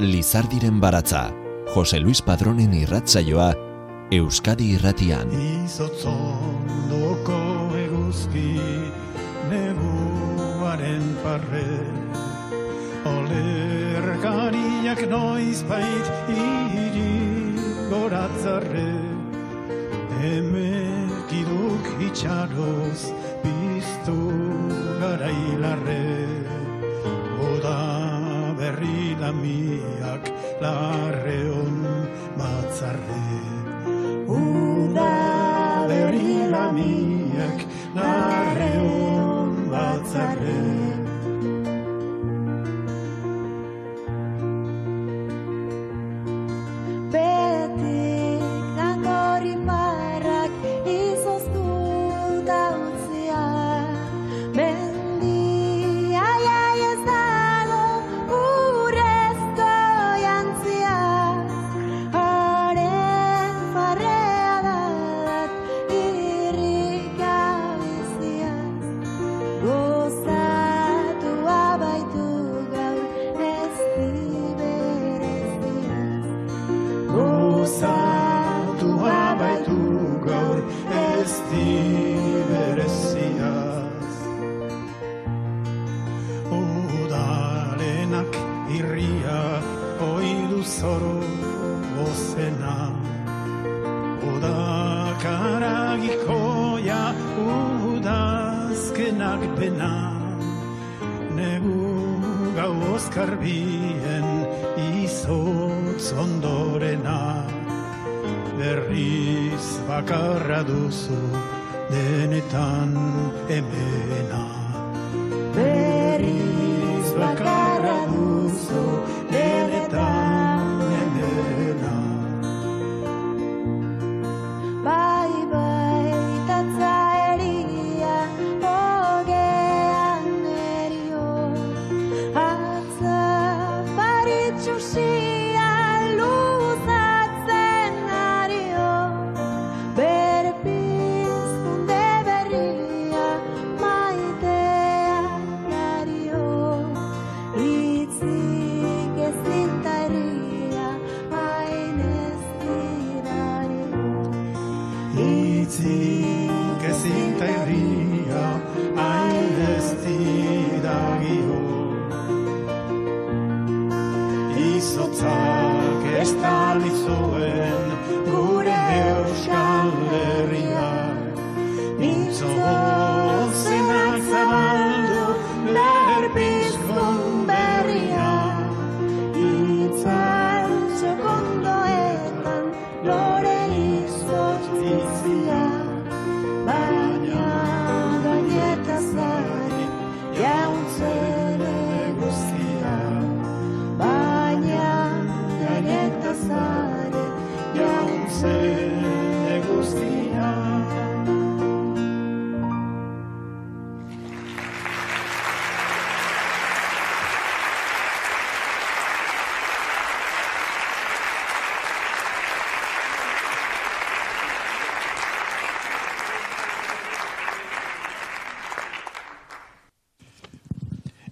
Lizardiren baratza, Jose Luis Padronen irratzaioa, Euskadi irratian. Izotzondoko eguzki, neguaren parre, olerkariak noiz bait iri goratzarre, emekiduk itxaroz biztu garailarre, oda berri lamiak larreon batzarre. Uda berri lamiak larreon batzarre. Negu gau oskarbien izotz ondorena. Berriz bakarra duzu denetan emena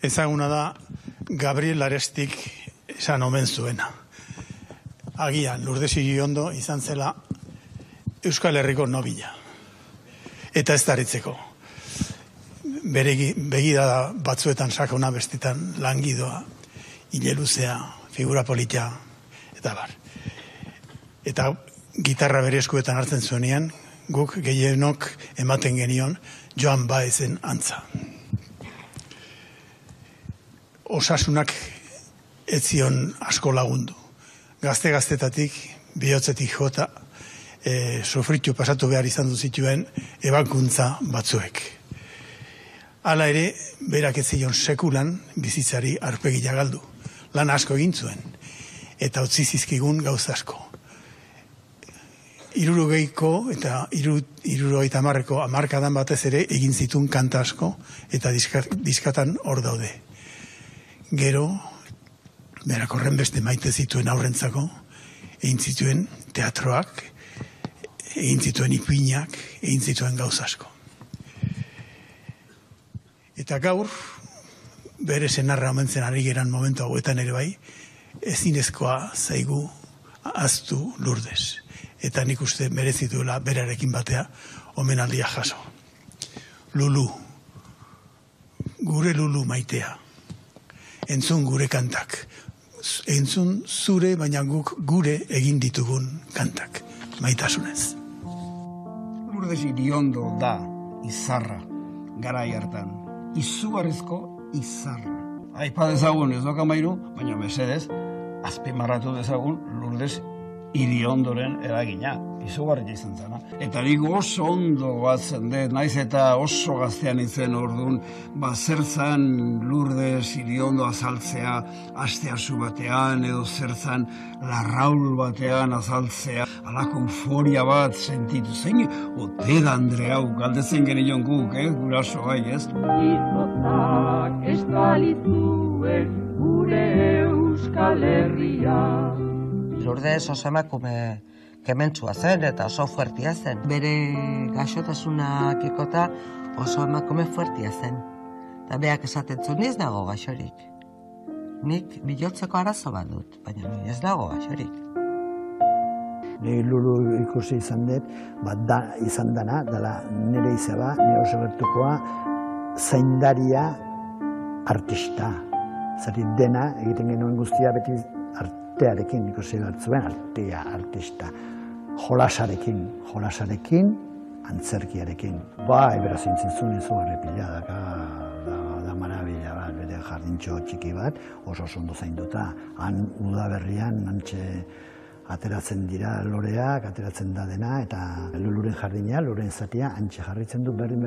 ezaguna da Gabriel Arestik esan omen zuena. Agian, Lourdes ondo izan zela Euskal Herriko nobila. Eta ez daritzeko. Bere gi- begida batzuetan sakona bestetan langidoa, ileluzea, figura polita, eta bar. Eta gitarra bere eskuetan hartzen zuenean, guk gehienok ematen genion Joan Baezen antza osasunak ez zion asko lagundu. Gazte-gaztetatik, bihotzetik jota, e, sofritu pasatu behar izan zituen ebakuntza batzuek. Hala ere, berak ez zion sekulan bizitzari arpegia galdu. Lan asko egin zuen, eta utzi zizkigun gauza asko. Irurogeiko eta iru, irurogeita amarreko amarkadan batez ere egin zituen kanta asko eta diska, diskatan hor daude gero, berak horren beste maite zituen aurrentzako, egin zituen teatroak, egin zituen ipuinak, egin zituen gauz asko. Eta gaur, bere senarra omentzen ari geran momentu hauetan ere bai, ezinezkoa zaigu aztu lurdes. Eta nik uste merezituela berarekin batea omenaldia jaso. Lulu, gure lulu maitea, entzun gure kantak, entzun zure baina guk gure egin ditugun kantak, maitasunez. Lourdes iriondo da izarra garai hartan. Izugarrizko izarra. Aipa dezagun ez doka mairu, baina mesedez, azpimarratu dezagun Lourdes iriondoren eragina. Izugarria izan zena. Eta nik oso ondo batzen dut, naiz eta oso gaztean izen ordun, ba zertzan Lourdes iriondo azaltzea aste asu batean, edo zertzan larraul batean azaltzea, alako euforia bat sentitu zein, ote da Andre hau, galdezen genion guk, eh, guraso gai, ez? Izotak ez balizuen gure Euskal Herria. Lourdes oso emakume kementsua zen eta oso fuertia zen. Bere gaixotasunak ikota oso emakume fuertia zen. Eta beak esaten zuen, "Ni ez dago gaixorik. Nik bilotzeko arazo bat dut, baina ez dago gaixorik. Ni lulu ikusi izan dut, bat da, izan dana, dela nire izaba, nire oso gertukoa, zaindaria artista. Zari dena, egiten genuen guztia beti artearekin ikusi bat zuen, artea, artista. Jolasarekin, jolasarekin, antzerkiarekin. Ba, ebera zintzen zuen izugarri pila, daka, da, da marabila bat, bere jardintxo txiki bat, oso ondo zainduta. Han udaberrian, antxe ateratzen dira loreak, ateratzen da dena, eta luluren jardina, loren zatia, antxe jarritzen du berdin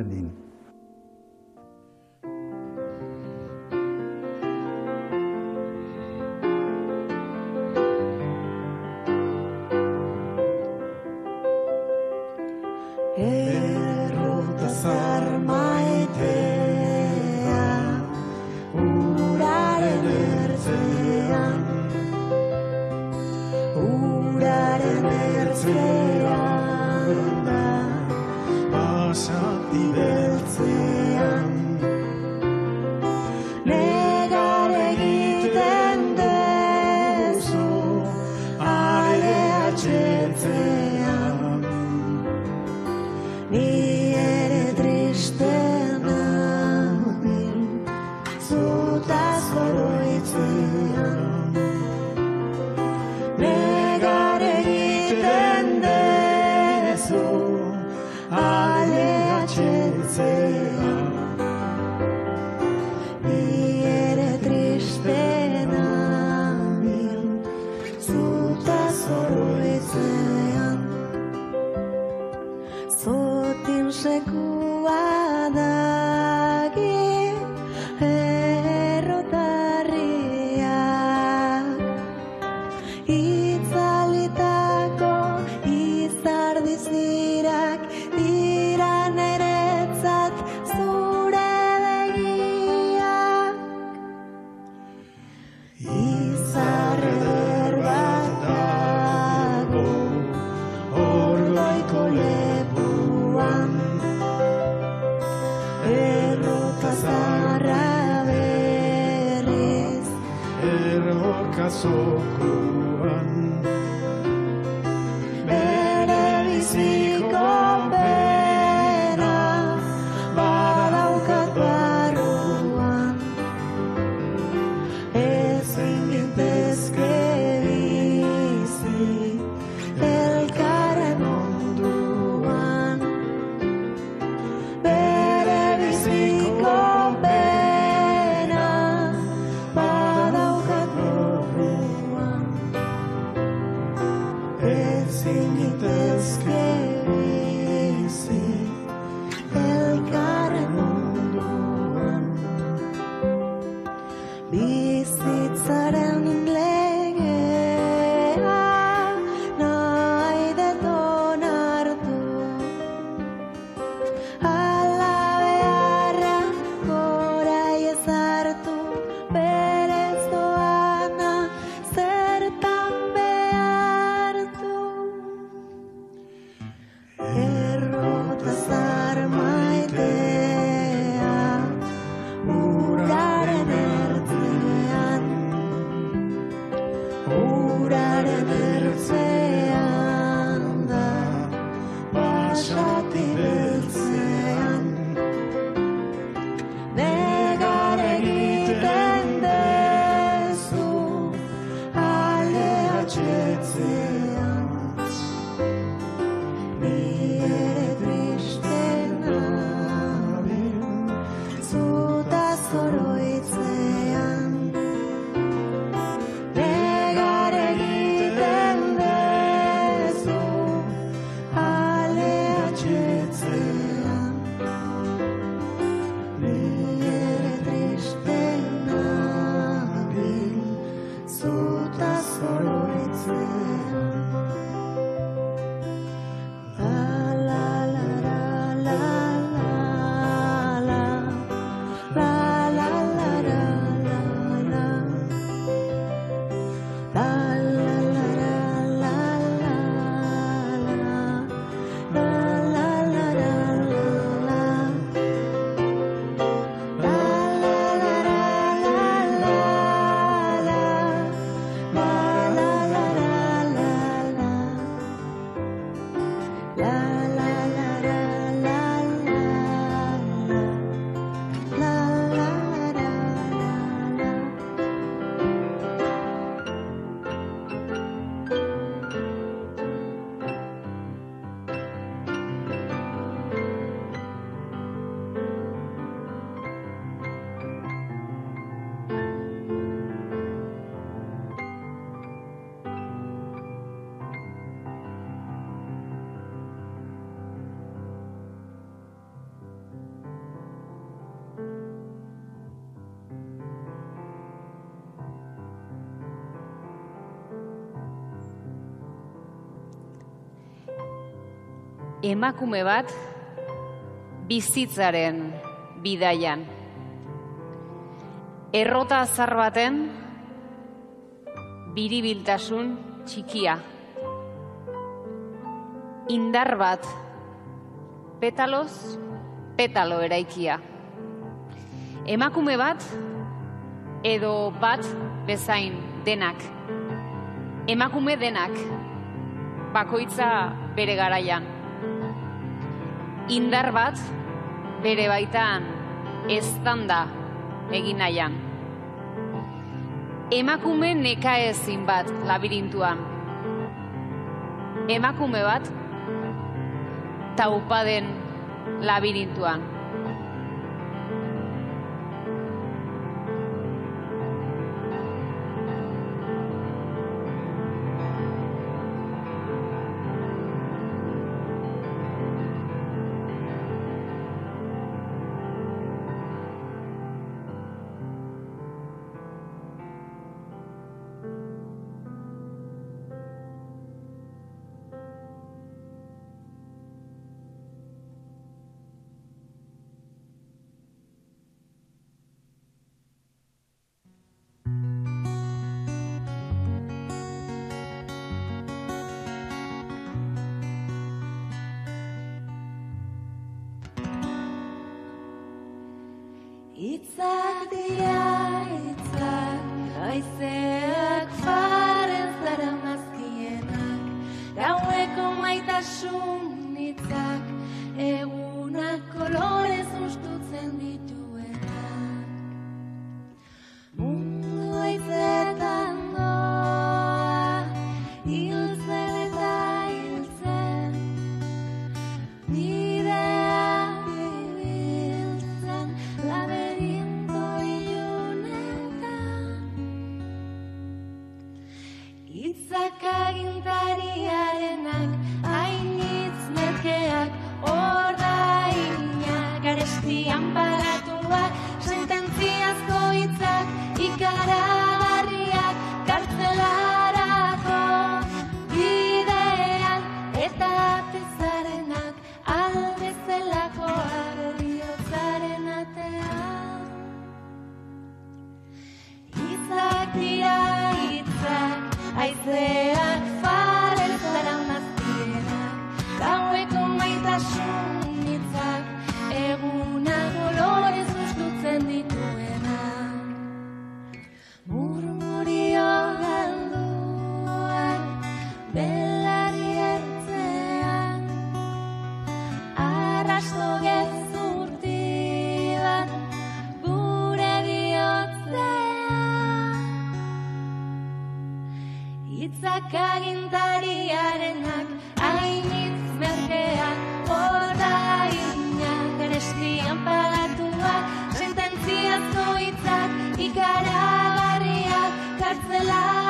That's. emakume bat bizitzaren bidaian. Errota azar baten biribiltasun txikia. Indar bat petaloz petalo eraikia. Emakume bat edo bat bezain denak. Emakume denak bakoitza bere garaian indar bat bere baitan eztanda egin nahian. Emakume neka ezin bat labirintuan. Emakume bat taupaden labirintuan. alive.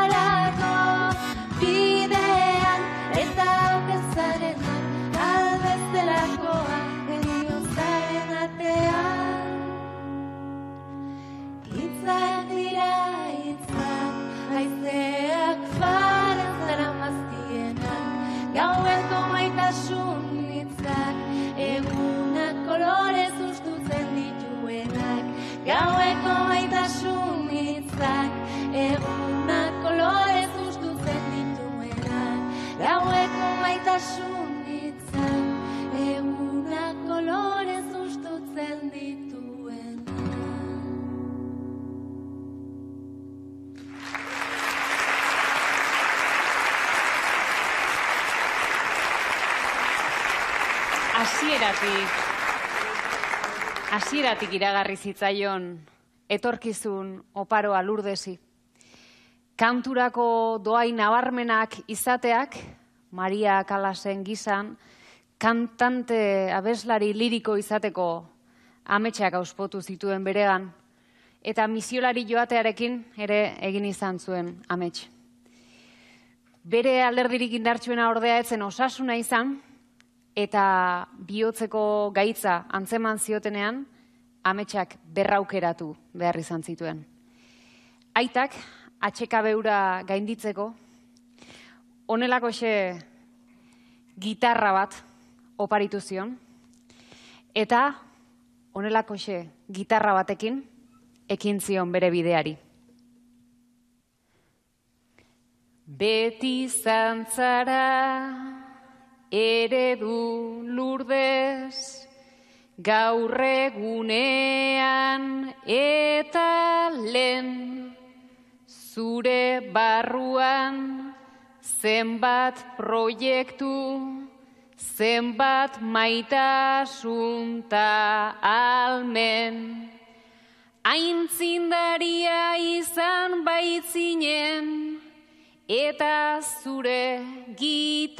Hasieratik iragarri zitzaion etorkizun oparoa lurdesi. Kanturako doai nabarmenak izateak, Maria Kalasen gizan, kantante abeslari liriko izateko ametsak auspotu zituen beregan, eta misiolari joatearekin ere egin izan zuen amets. Bere alderdirik indartsuena ordea etzen osasuna izan, eta bihotzeko gaitza antzeman ziotenean, ametsak berraukeratu behar izan zituen. Aitak, atxeka beura gainditzeko, honelako gitarra bat oparitu zion, eta honelako gitarra batekin ekin zion bere bideari. Beti zantzara eredu lurdez, gaur egunean eta lehen, zure barruan zenbat proiektu, zenbat maitasunta almen. Aintzindaria izan baitzinen, eta zure gitarraren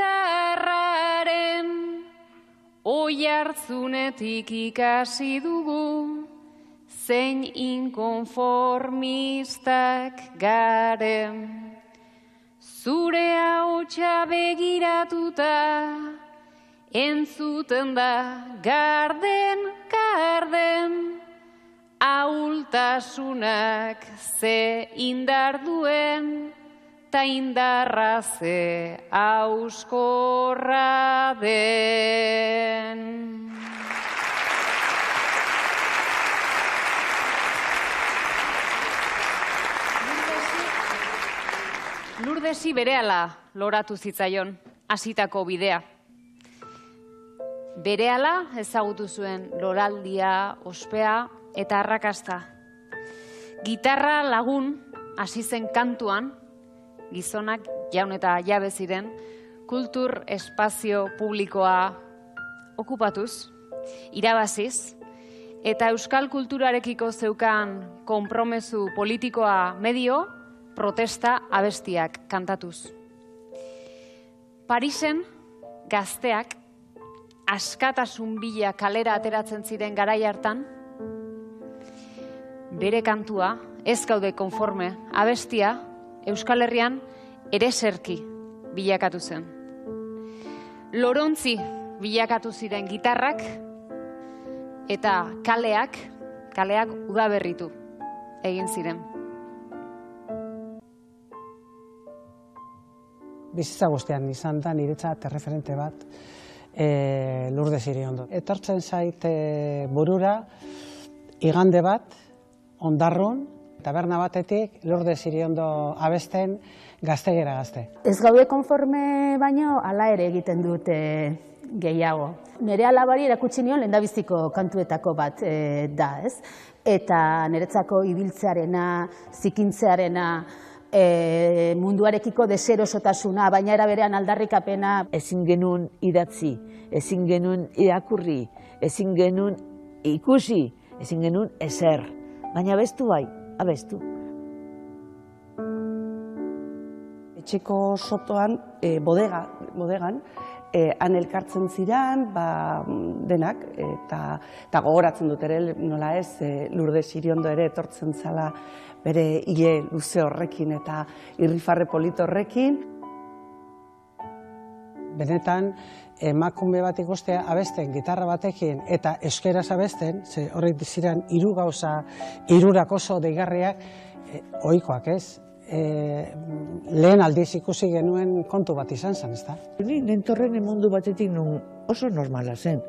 oi hartzunetik ikasi dugu zein inkonformistak garen. Zure hautsa begiratuta entzuten da garden, garden, ahultasunak ze indar duen, ta indarra ze auskorra den. Lurdesi berehala loratu zitzaion hasitako bidea. Berehala ezagutu zuen loraldia, ospea eta arrakasta. Gitarra lagun hasi zen kantuan, gizonak jaun eta jabe ziren, kultur espazio publikoa okupatuz, irabaziz, eta euskal kulturarekiko zeukan konpromezu politikoa medio, protesta abestiak kantatuz. Parisen gazteak askatasun bila kalera ateratzen ziren garai hartan, bere kantua, ez gaude konforme, abestia, Euskal Herrian ereserki bilakatu zen. Lorontzi bilakatu ziren gitarrak eta kaleak, kaleak udaberritu egin ziren. bizitza guztian izan da niretzat referente bat e, lurde ziri ondo. Etortzen zait e, burura igande bat, ondarrun, taberna batetik lurde ziri ondo abesten gaztegera gazte. Ez gaude konforme baino hala ere egiten dute gehiago. Nere alabari erakutsi nion lehendabiziko kantuetako bat e, da, ez? Eta niretzako ibiltzearena, zikintzearena, e, munduarekiko deserosotasuna, baina era berean aldarrikapena. Ezin genuen idatzi, ezin genuen irakurri, ezin genuen ikusi, ezin genuen ezer. Baina abestu bai, abestu. Etxeko sotoan, e, bodega, bodegan, e, han elkartzen ziran, ba, denak, eta, eta gogoratzen dut ere, nola ez, e, lurde siriondo ere etortzen zala bere hile luze horrekin eta irrifarre polito horrekin. Benetan, emakume bat ikustea abesten gitarra batekin eta eskeraz abesten, ze horrek ziren hiru gauza, hirurak oso deigarriak, e, ohikoak ez, e, lehen aldiz ikusi genuen kontu bat izan zen, ezta? Ni nentorren mundu batetik nun oso normala zen.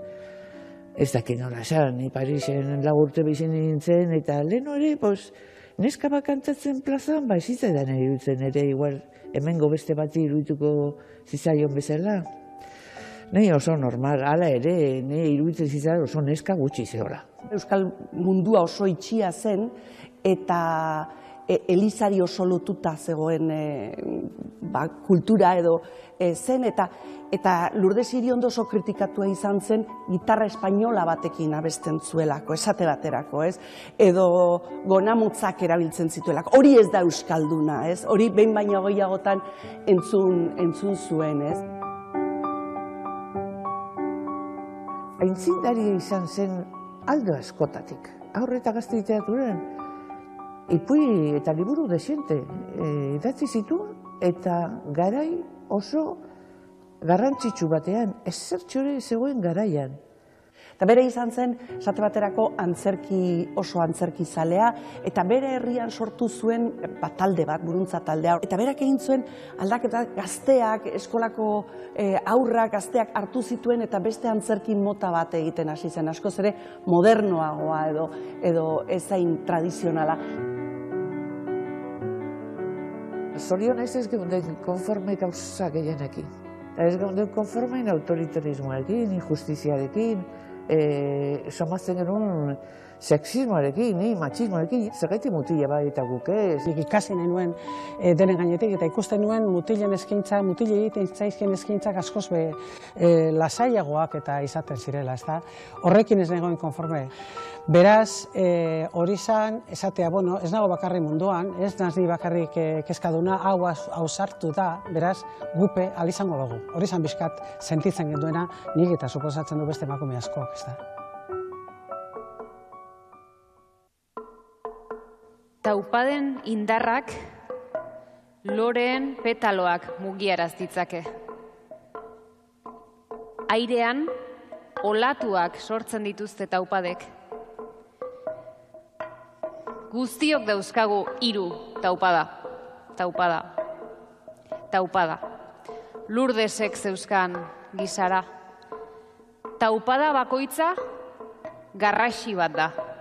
Ez dakit nola esan, ni Parisen lagurte bizi nintzen, eta lehen hori, pues, neska bakantatzen plazan, ba, ezitzaidan iruditzen ere, igual, hemengo beste bati iruituko zizaion bezala. Nei oso normal, hala ere, nei iruditzen zizaion oso neska gutxi zehola. Euskal mundua oso itxia zen, eta e, elizari oso lotuta zegoen e, ba, kultura edo e, zen, eta eta Lourdes Iriondo oso kritikatua izan zen gitarra espainola batekin abesten zuelako, esate baterako, ez? Edo gonamutzak erabiltzen zituelako. Hori ez da euskalduna, ez? Hori behin baino gehiagotan entzun, entzun zuen, ez? Aintzindaria izan zen aldo askotatik. Aurreta gazte literaturan, ipui eta liburu desiente e, idatzi zituen, eta garai oso garrantzitsu batean, ez zertxore zegoen garaian. Eta bere izan zen, esate baterako antzerki oso antzerki zalea, eta bere herrian sortu zuen bat talde bat, buruntza taldea. Eta berak egin zuen aldaketa gazteak, eskolako e, aurrak gazteak hartu zituen eta beste antzerki mota bat egiten hasi zen. Askoz ere modernoagoa edo, edo ezain tradizionala. Zorion ez geunden konforme gauza gehienekin. Ez geunden konforme autoritarismoarekin, injustiziarekin, e, somazten genuen sexismoarekin, ni, machismoarekin, zergaiti mutila bai eta guk ez. Nik ikasi nuen e, denen gainetik eta ikusten nuen mutilen eskintza, mutile egiten zaizkien eskintzak askoz be e, lasaiagoak eta izaten zirela, ezta? Horrekin ez nagoen konforme. Beraz, e, hori zan, esatea, bueno, ez nago bakarri munduan, ez nazi bakarrik e, kezkaduna, hau, hau sartu da, beraz, gupe alizango dugu. Hori zan bizkat sentitzen genduena, nik eta suposatzen du beste emakume askoak, ez da. Taupaden indarrak loreen petaloak mugiaraz ditzake. Airean olatuak sortzen dituzte taupadek. Guztiok dauzkagu hiru taupada. Taupada. Taupada. Lurdesek zeuzkan gizara. Taupada bakoitza garraxi bat da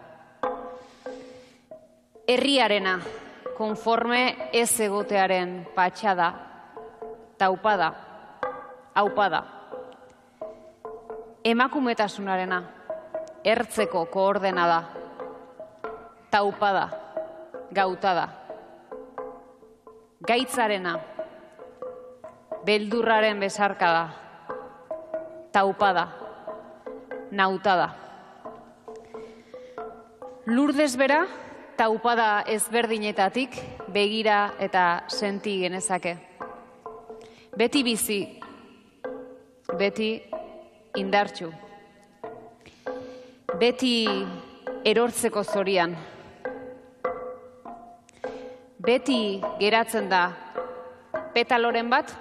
herriarena, konforme ez egotearen patxada, taupada, haupada. Emakumetasunarena, ertzeko koordena da, taupada, gautada. Gaitzarena, beldurraren bezarka da, taupada, nautada. Lurdez bera, taupada ezberdinetatik begira eta senti genezake. Beti bizi, beti indartxu, beti erortzeko zorian, beti geratzen da petaloren bat,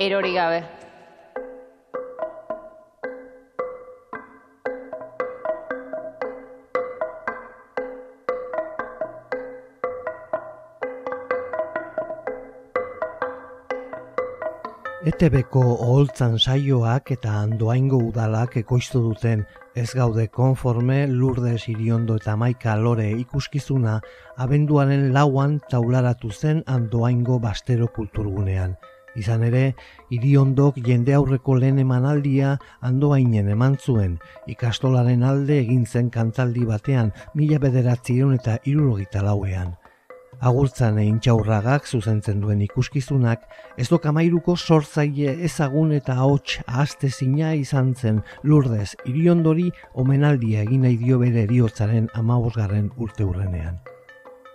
erori gabe. ETB-ko oholtzan saioak eta andoaingo udalak ekoiztu duten ez gaude konforme Lourdes Iriondo eta Maika Lore ikuskizuna abenduaren lauan taularatu zen andoaingo bastero kulturgunean. Izan ere, Iriondok jende aurreko lehen emanaldia andoainen eman zuen, ikastolaren alde egin zen kantaldi batean mila bederatzieun eta irurogita lauean. Agurtzan egin txaurragak zuzentzen duen ikuskizunak, ez dokamairuko sortzaile ezagun eta ahots ahazte zina izan zen lurdez iriondori omenaldia egin nahi dio bere eriotzaren amabosgarren urte hurrenean.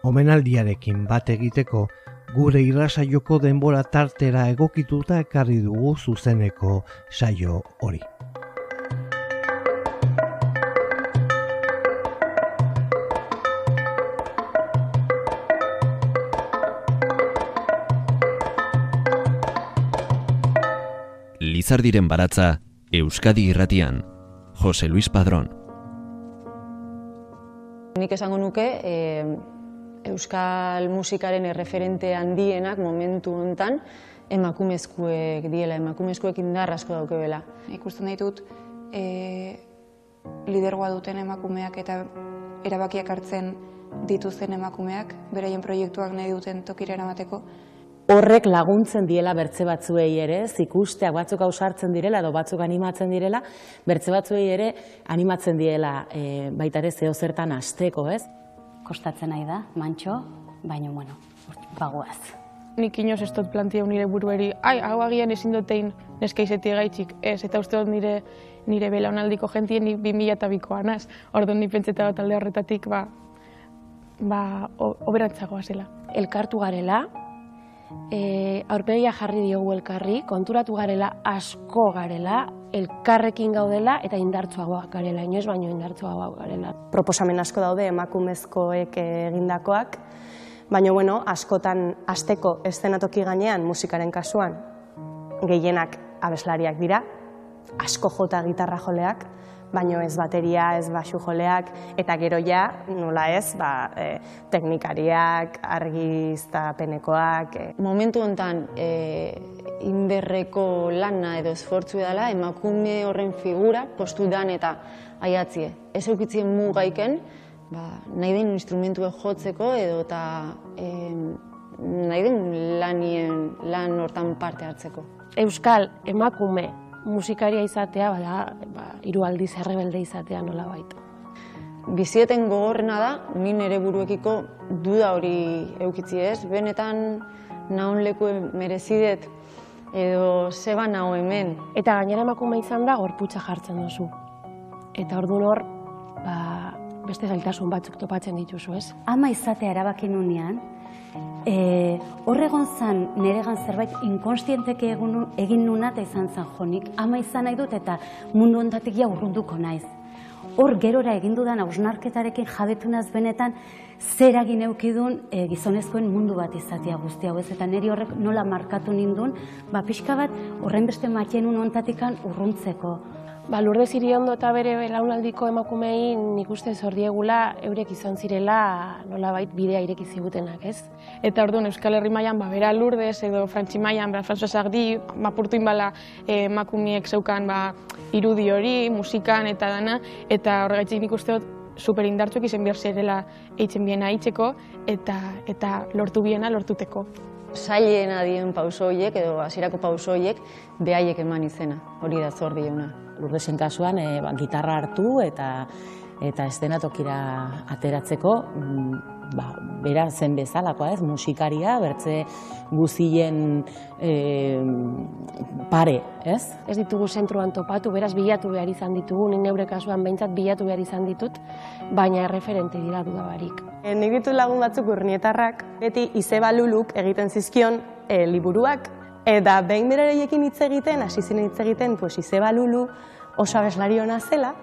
Omenaldiarekin bat egiteko, gure irrasaioko denbora tartera egokituta ekarri dugu zuzeneko saio hori. Lizardiren baratza Euskadi irratian. Jose Luis Padrón. Nik esango nuke, e, euskal musikaren erreferente handienak momentu hontan emakumezkuek diela, emakumezkuek indar asko daukebela. Ikusten ditut, e, lidergoa duten emakumeak eta erabakiak hartzen dituzten emakumeak, beraien proiektuak nahi duten tokira eramateko, horrek laguntzen diela bertze batzuei ere, ez ikusteak batzuk ausartzen direla edo batzuk animatzen direla, bertze batzuei ere animatzen diela e, baita ere zeo zertan asteko, ez? Kostatzen nahi da, mantxo, baina bueno, bagoaz. Nik inoz ez dut plantia nire burueri, ai, hau agian ezin dutein neska izeti gaitxik, ez, eta uste dut nire nire belaunaldiko jentien ni 2000 eta bikoa naz. Orduan ni pentseta dut alde horretatik, ba, ba, oberantzagoa zela. Elkartu garela, e, aurpegia jarri diogu elkarri, konturatu garela, asko garela, elkarrekin gaudela eta indartsuagoak garela, inoez baino indartsuagoak garela. Proposamen asko daude emakumezkoek egindakoak, baina bueno, askotan asteko eszenatoki gainean musikaren kasuan gehienak abeslariak dira, asko jota gitarra joleak, baino ez bateria, ez basu joleak, eta gero ja, nola ez, ba, e, teknikariak, argiztapenekoak. E. Momentu hontan e, inderreko lana edo esfortzu dela, emakume horren figura postu dan eta aiatzie. Ez eukitzien mugaiken, ba, nahi den instrumentu jotzeko edo eta e, nahi den lanien, lan hortan parte hartzeko. Euskal emakume musikaria izatea, bada, ba, hiru aldiz errebelde izatea nola baita. Bizieten gogorrena da, ni nere buruekiko duda hori eukitzi ez, benetan naun leku merezidet edo zeba naho hemen. Eta gainera emakume izan da gorputza jartzen duzu. Eta ordu hor, ba, beste zailtasun batzuk topatzen dituzu, ez? Ama izatea erabaki nunean, E, horregon zan, neregan zerbait inkonstienteke egin nuna eta izan zan jonik. Ama izan nahi dut eta mundu ontatik ja urrunduko naiz. Hor gerora egin dudan hausnarketarekin jabetu naz benetan zer egin eukidun e, gizonezkoen mundu bat izatea guzti hau ez. Eta niri horrek nola markatu nindun, ba pixka bat horren beste makienun ontatikan urruntzeko. Ba, Lourdes Iriondo eta bere belaunaldiko emakumei nik uste zordiegula eurek izan zirela nolabait bidea ireki zigutenak, ez? Eta orduan Euskal Herri mailan ba bera Lourdes edo Frantzi mailan ba François Sardi mapurtu inbala eh, emakumeek zeukan ba irudi hori, musikan eta dana eta horregatik nik uste dut super indartsuak izen behar zirela eitzen biena aitzeko eta eta lortu biena lortuteko. Sailen adien pauso horiek edo hasierako pauso horiek behaiek eman izena, hori da zordiona. Lurdesen kasuan e, ba, gitarra hartu eta eta estenatokira ateratzeko mm, ba, bera zen bezalakoa ez, musikaria, bertze guzien e, pare, ez? Ez ditugu zentruan topatu, beraz bilatu behar izan ditugu, nik neure kasuan behintzat bilatu behar izan ditut, baina erreferente dira dudabarik. E, nik ditu lagun batzuk urnietarrak, beti izeba luluk egiten zizkion e, liburuak, Eta behin berareiekin hitz egiten, hasi zinen hitz egiten, pues Izeba Lulu oso abeslari hona zela,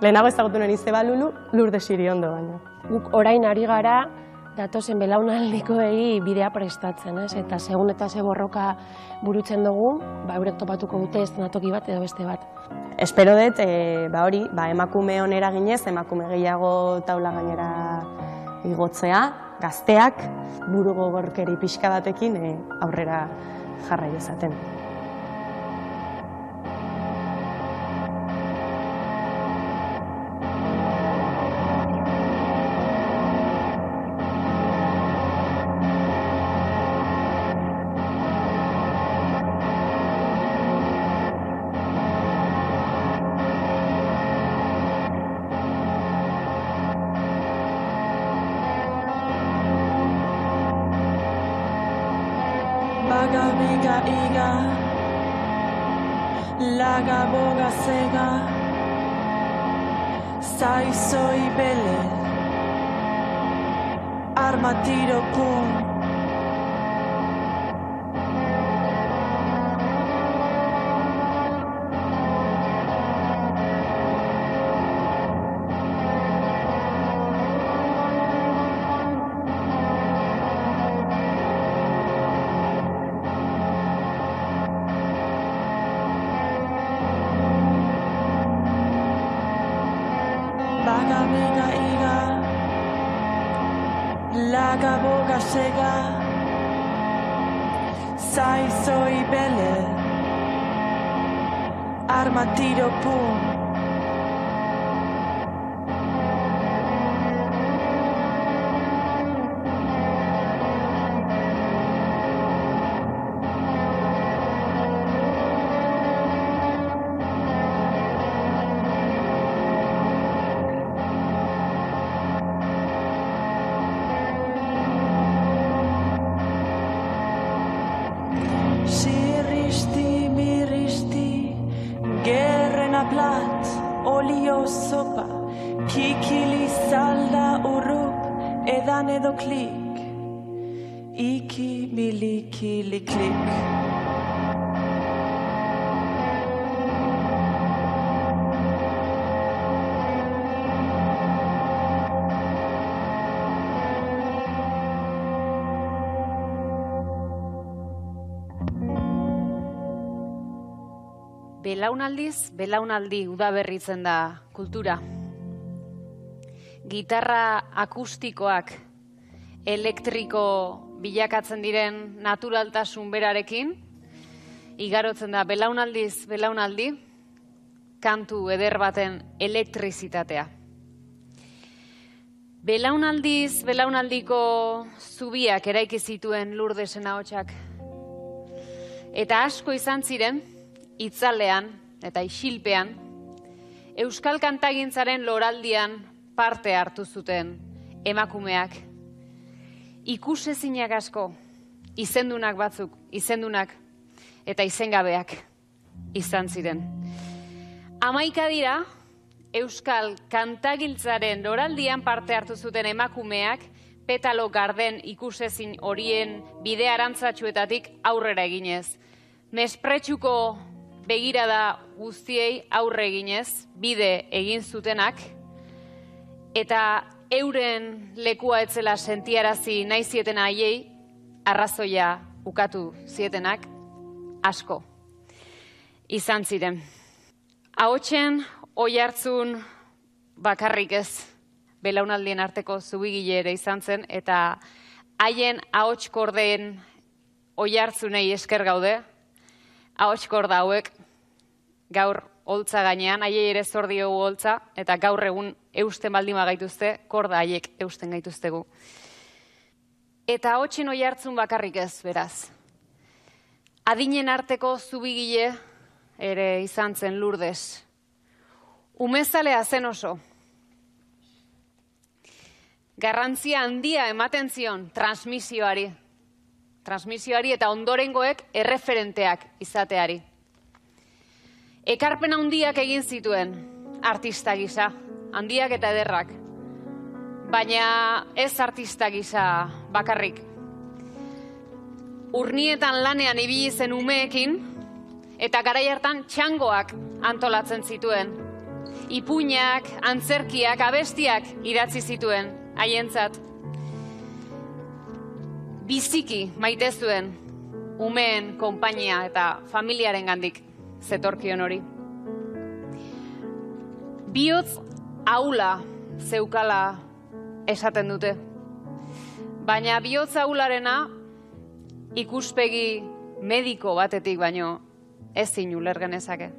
lehenago ezagutu nuen Izeba Lulu, lurde siri ondo baina. Guk orain ari gara, datozen belaunaldiko egi bidea prestatzen, ez? Eta segun eta ze borroka burutzen dugu, ba, eurek topatuko dute ez natoki bat edo beste bat. Espero dut, e, ba hori, ba, emakume onera ginez, emakume gehiago taula gainera igotzea, gazteak, buru gogorkeri pixka batekin e, aurrera jarrai dezaten. tiro con liklik. Belaunaldiz, belaunaldi udaberritzen da kultura. Gitarra akustikoak elektriko bilakatzen diren naturaltasun berarekin, igarotzen da belaunaldiz, belaunaldi, kantu eder baten elektrizitatea. Belaunaldiz, belaunaldiko zubiak eraiki zituen lurdesen ahotsak. Eta asko izan ziren, itzalean eta isilpean, Euskal Kantagintzaren loraldian parte hartu zuten emakumeak. Ikusezinak asko, izendunak batzuk, izendunak eta izengabeak izan ziren. Amaika dira, Euskal Kantagiltzaren loraldian parte hartu zuten emakumeak petalo garden ikusezin horien bide arantzatxuetatik aurrera eginez. Mespretsuko begirada guztiei aurre eginez, bide egin zutenak, eta euren lekua etzela sentiarazi nahi zieten haiei, arrazoia ukatu zietenak, asko. Izan ziren. Ahotsen, oi hartzun bakarrik ez, belaunaldien arteko zubigile ere izan zen, eta haien ahots kordeen oi hartzunei esker gaude, ahots korda hauek gaur holtza gainean, haiei ere zor diogu holtza, eta gaur egun eusten baldin gaituzte, korda haiek eusten gaituztegu. Eta hotxen oi hartzun bakarrik ez, beraz. Adinen arteko zubigile ere izan zen lurdez. Umezalea zen oso. Garrantzia handia ematen zion transmisioari. Transmisioari eta ondorengoek erreferenteak izateari. Ekarpen handiak egin zituen artista gisa, handiak eta ederrak. Baina ez artista gisa bakarrik. Urnietan lanean ibili zen umeekin eta garai hartan txangoak antolatzen zituen. Ipuinak, antzerkiak, abestiak idatzi zituen haientzat. Biziki maite zuen umeen konpainia eta familiaren gandik zetorkion hori. Biotz aula zeukala esaten dute. Baina bihotz aularena ikuspegi mediko batetik baino ezin uler genezake.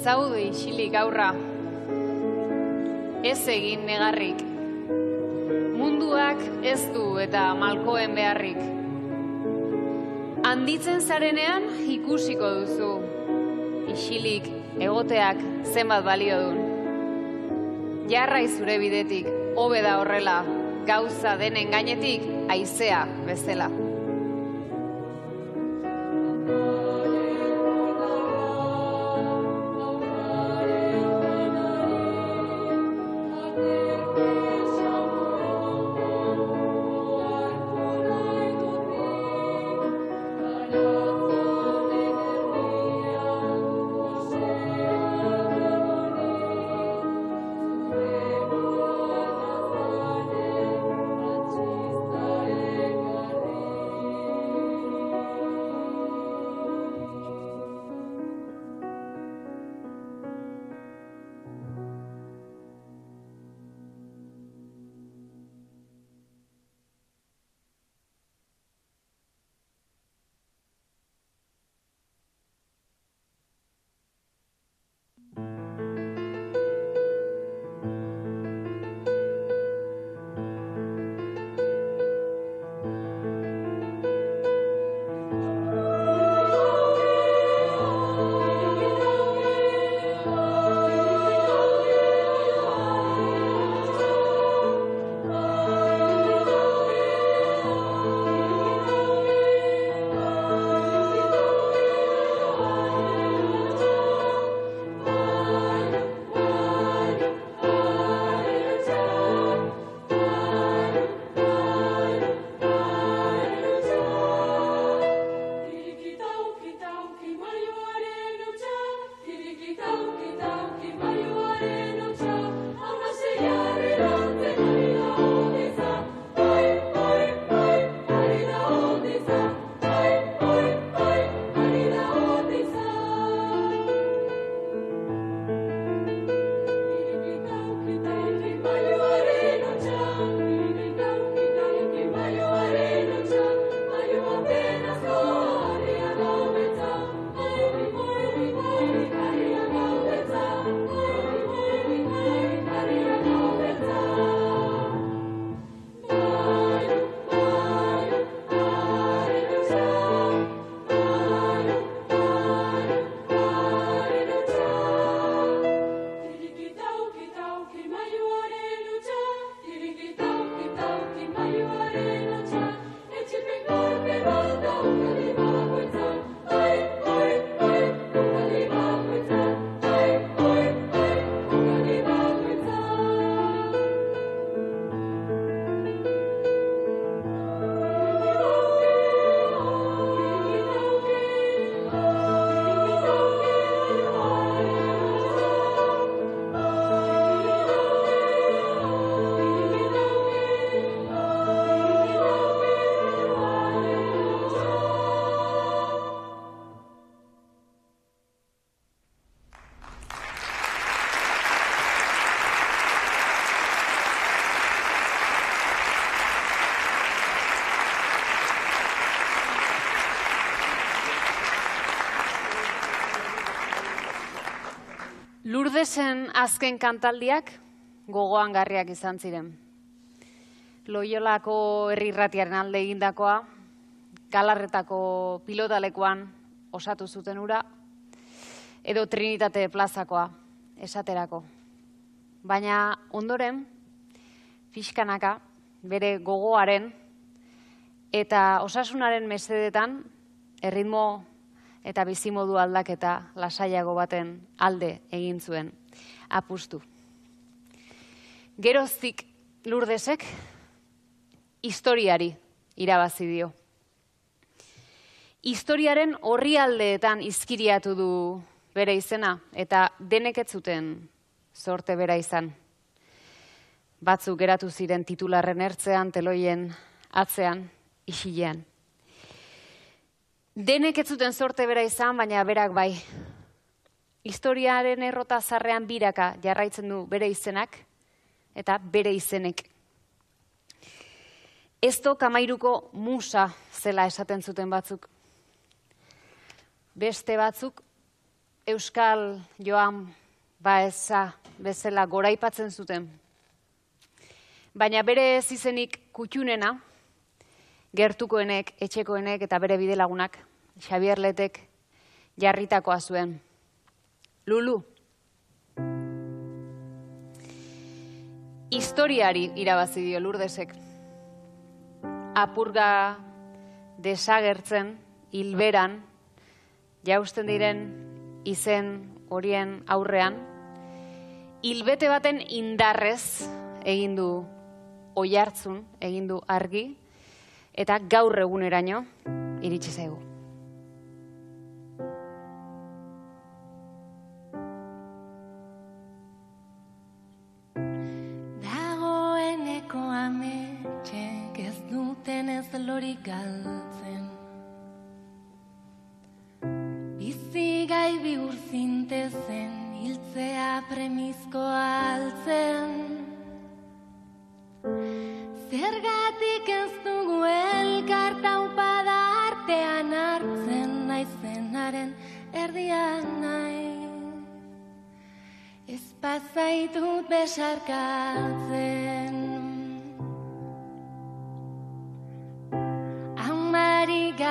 Zaude isilik aurra. Ez egin negarrik. Munduak ez du eta malkoen beharrik. Handitzen zarenean ikusiko duzu. Isilik egoteak zenbat balio dun. Jarrai zure bidetik, hobe da horrela, gauza denen gainetik haizea bezala. Lurdesen azken kantaldiak gogoan garriak izan ziren. Loiolako herrirratiaren alde egindakoa, galarretako pilotalekoan osatu zuten ura, edo Trinitate plazakoa esaterako. Baina ondoren, fiskanaka, bere gogoaren eta osasunaren mesedetan, erritmo eta bizimodu aldaketa lasaiago baten alde egin zuen apustu. Geroztik lurdesek historiari irabazi dio. Historiaren horri aldeetan izkiriatu du bere izena eta denek ez zuten sorte bera izan. Batzuk geratu ziren titularren ertzean, teloien atzean, isilean. Denek ez zuten sorte bera izan, baina berak bai. Historiaren errota zarrean biraka jarraitzen du bere izenak eta bere izenek. Ez to kamairuko musa zela esaten zuten batzuk. Beste batzuk Euskal Joan Baeza bezala goraipatzen zuten. Baina bere ez izenik kutxunena, gertukoenek, etxekoenek eta bere bidelagunak, Xabier Letek jarritakoa zuen. Lulu. Historiari irabazi dio Lurdesek. Apurga desagertzen, hilberan, jausten diren izen horien aurrean, hilbete baten indarrez egin du oihartzun, egin du argi, eta gaur eguneraino iritsi zaigu. Lorik galtzen. Bizi gai bihur zintezen hiltzea premizko altzen. Zergatik ez dugu elkarta upada artean hartzen naizenaren erdian nahi. Ez pazaitut besarkatzen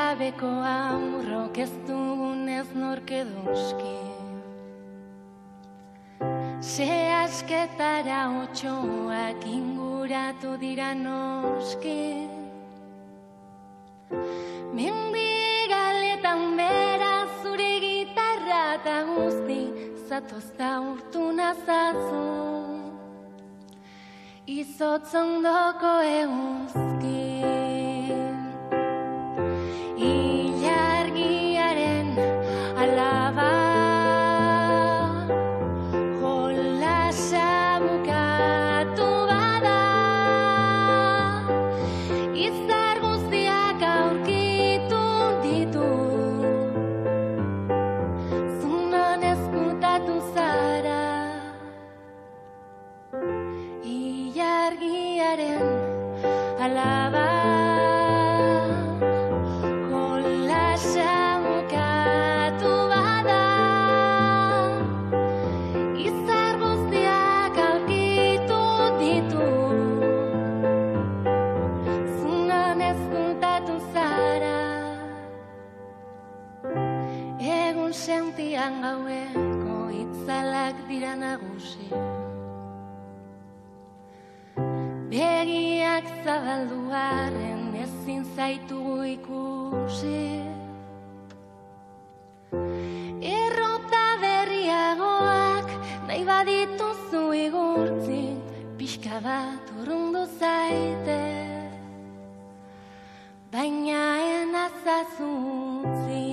gabeko amurrok ez dugunez norke doski Se asketara otxoak inguratu dira noski. Mendi galetan bera zure gitarra eta guzti zatozta urtu nazazu. Izotzondoko eguzki Begiak zabaldu arren ezin zaitugu ikusi. Errota berriagoak nahi badituzu igurtzi Pixka bat urrundu zaite. Baina enazazutzi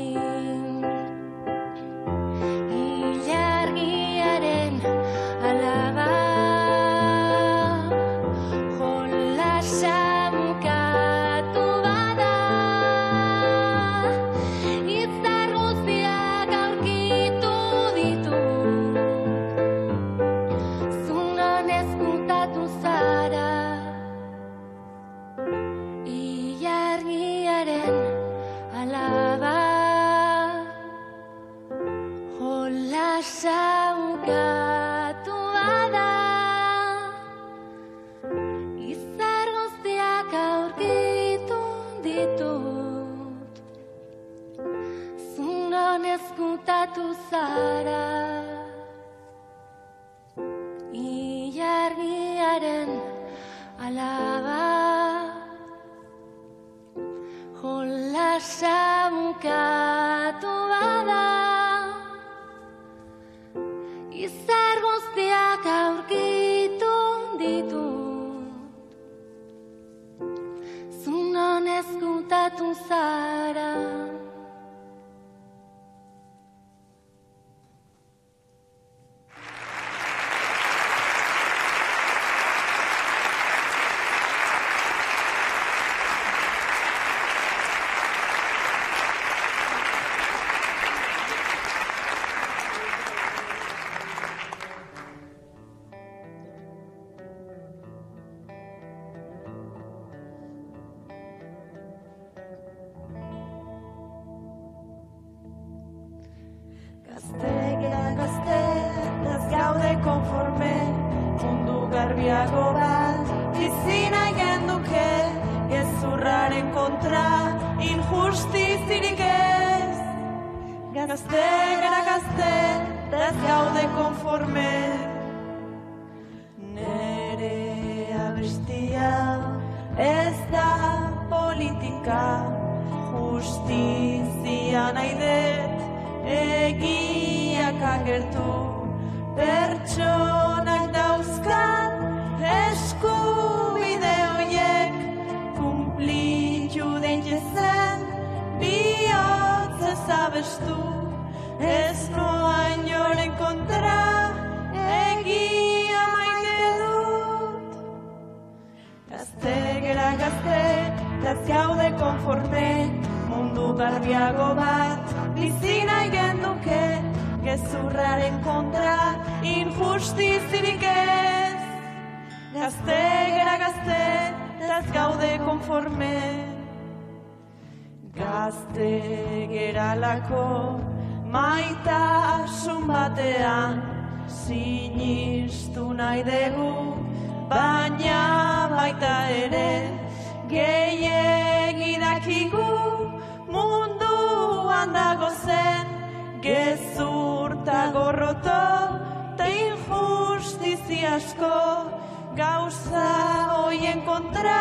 kontra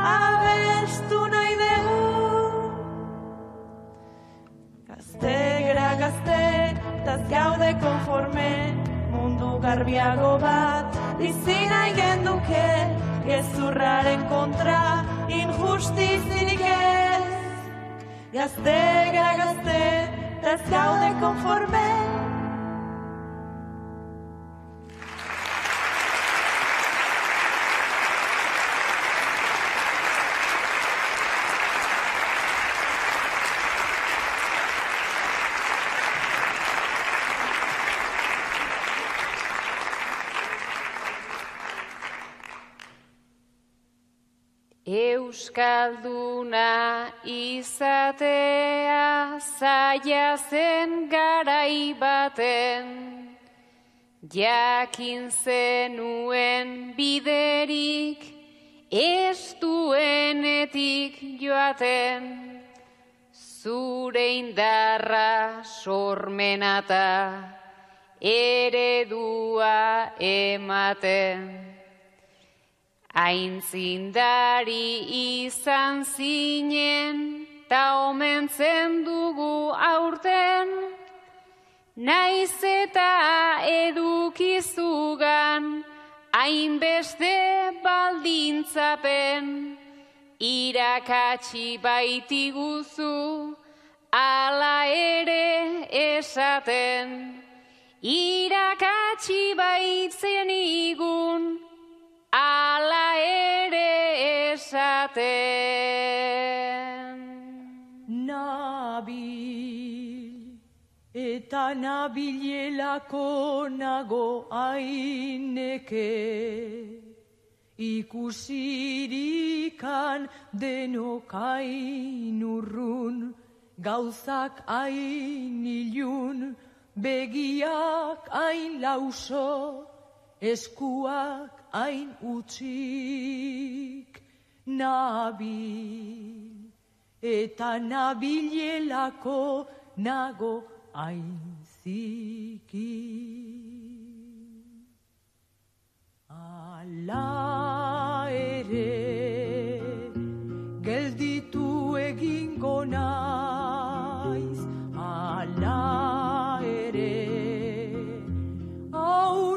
abestu nahi dugu Gazte gara gazte, taz gaude konforme mundu garbiago bat bizi nahi genduke gezurraren kontra injustizirik ez Gazte gara gazte, taz gaude konforme Euskalduna izatea zaila zen garai baten, jakin zenuen biderik ez duenetik joaten, zure indarra sormenata eredua ematen. Aintzindari izan zinen, ta omentzen dugu aurten, naiz eta edukizugan, hainbeste baldintzapen, irakatsi baitiguzu, ala ere esaten, irakatsi baitzen igun, ala ere esaten. Nabil, eta nabilelako nago aineke, ikusirikan denok ain urrun, gauzak ain ilun, begiak ain lauso, eskuak hain utzik nabil eta nabilelako nago hain ziki. Ala ere gelditu egingo naiz, ala ere hau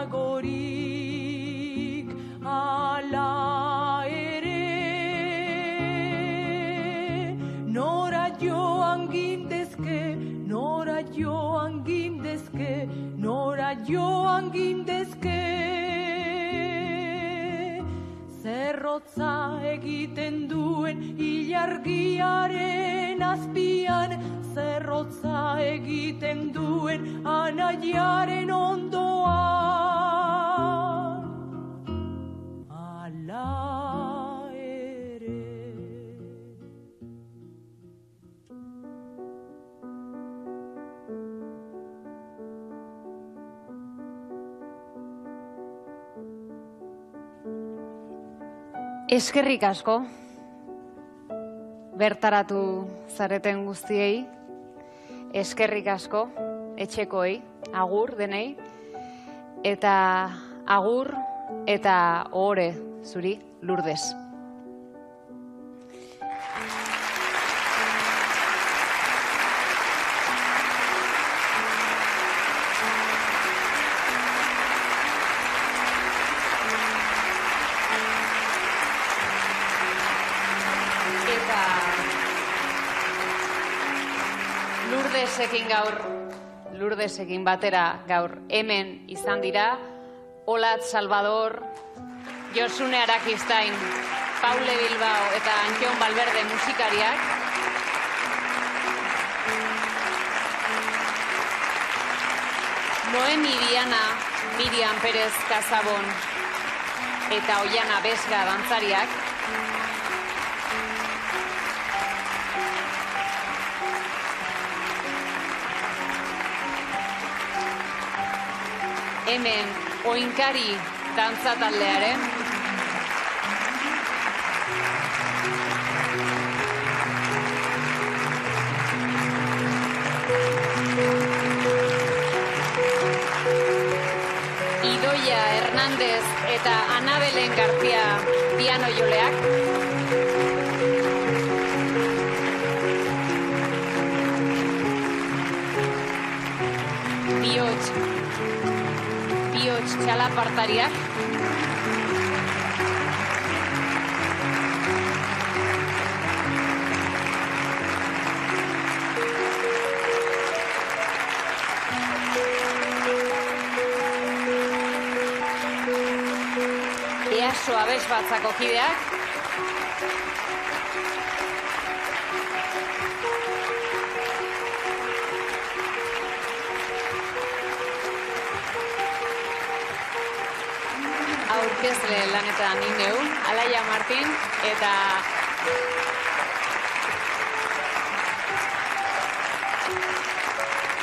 obeagorik ala ere. Nora joan gindezke nora joan gindezke nora joan gindezke zer zerrotza egiten duen ilargiaren azpian zerrotza egiten duen anaiaren ondoan Eskerrik asko, bertaratu zareten guztiei, eskerrik asko, etxekoei, agur denei, eta agur eta ohore zuri, lurdez. Lurdesekin gaur, Lurdesekin batera gaur hemen izan dira, Olat Salvador, Josune Arakistain, Paule Bilbao eta Antxon Balberde musikariak, Noemi Diana, Miriam Perez Kazabon eta Oiana Besga dantzariak, hemen oinkari dantza taldearen Idoia Hernández eta Anabelen García piano joleak. Bihotz txalapartariak. Easo abes batzako kideak. Lanetan ni neu, Alaia Martin, eta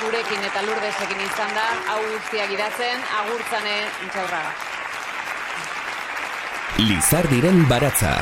gurekin eta lurdesekin izan da, hau guztiak idatzen, agurtzane intxaurraga. Lizardiren baratza.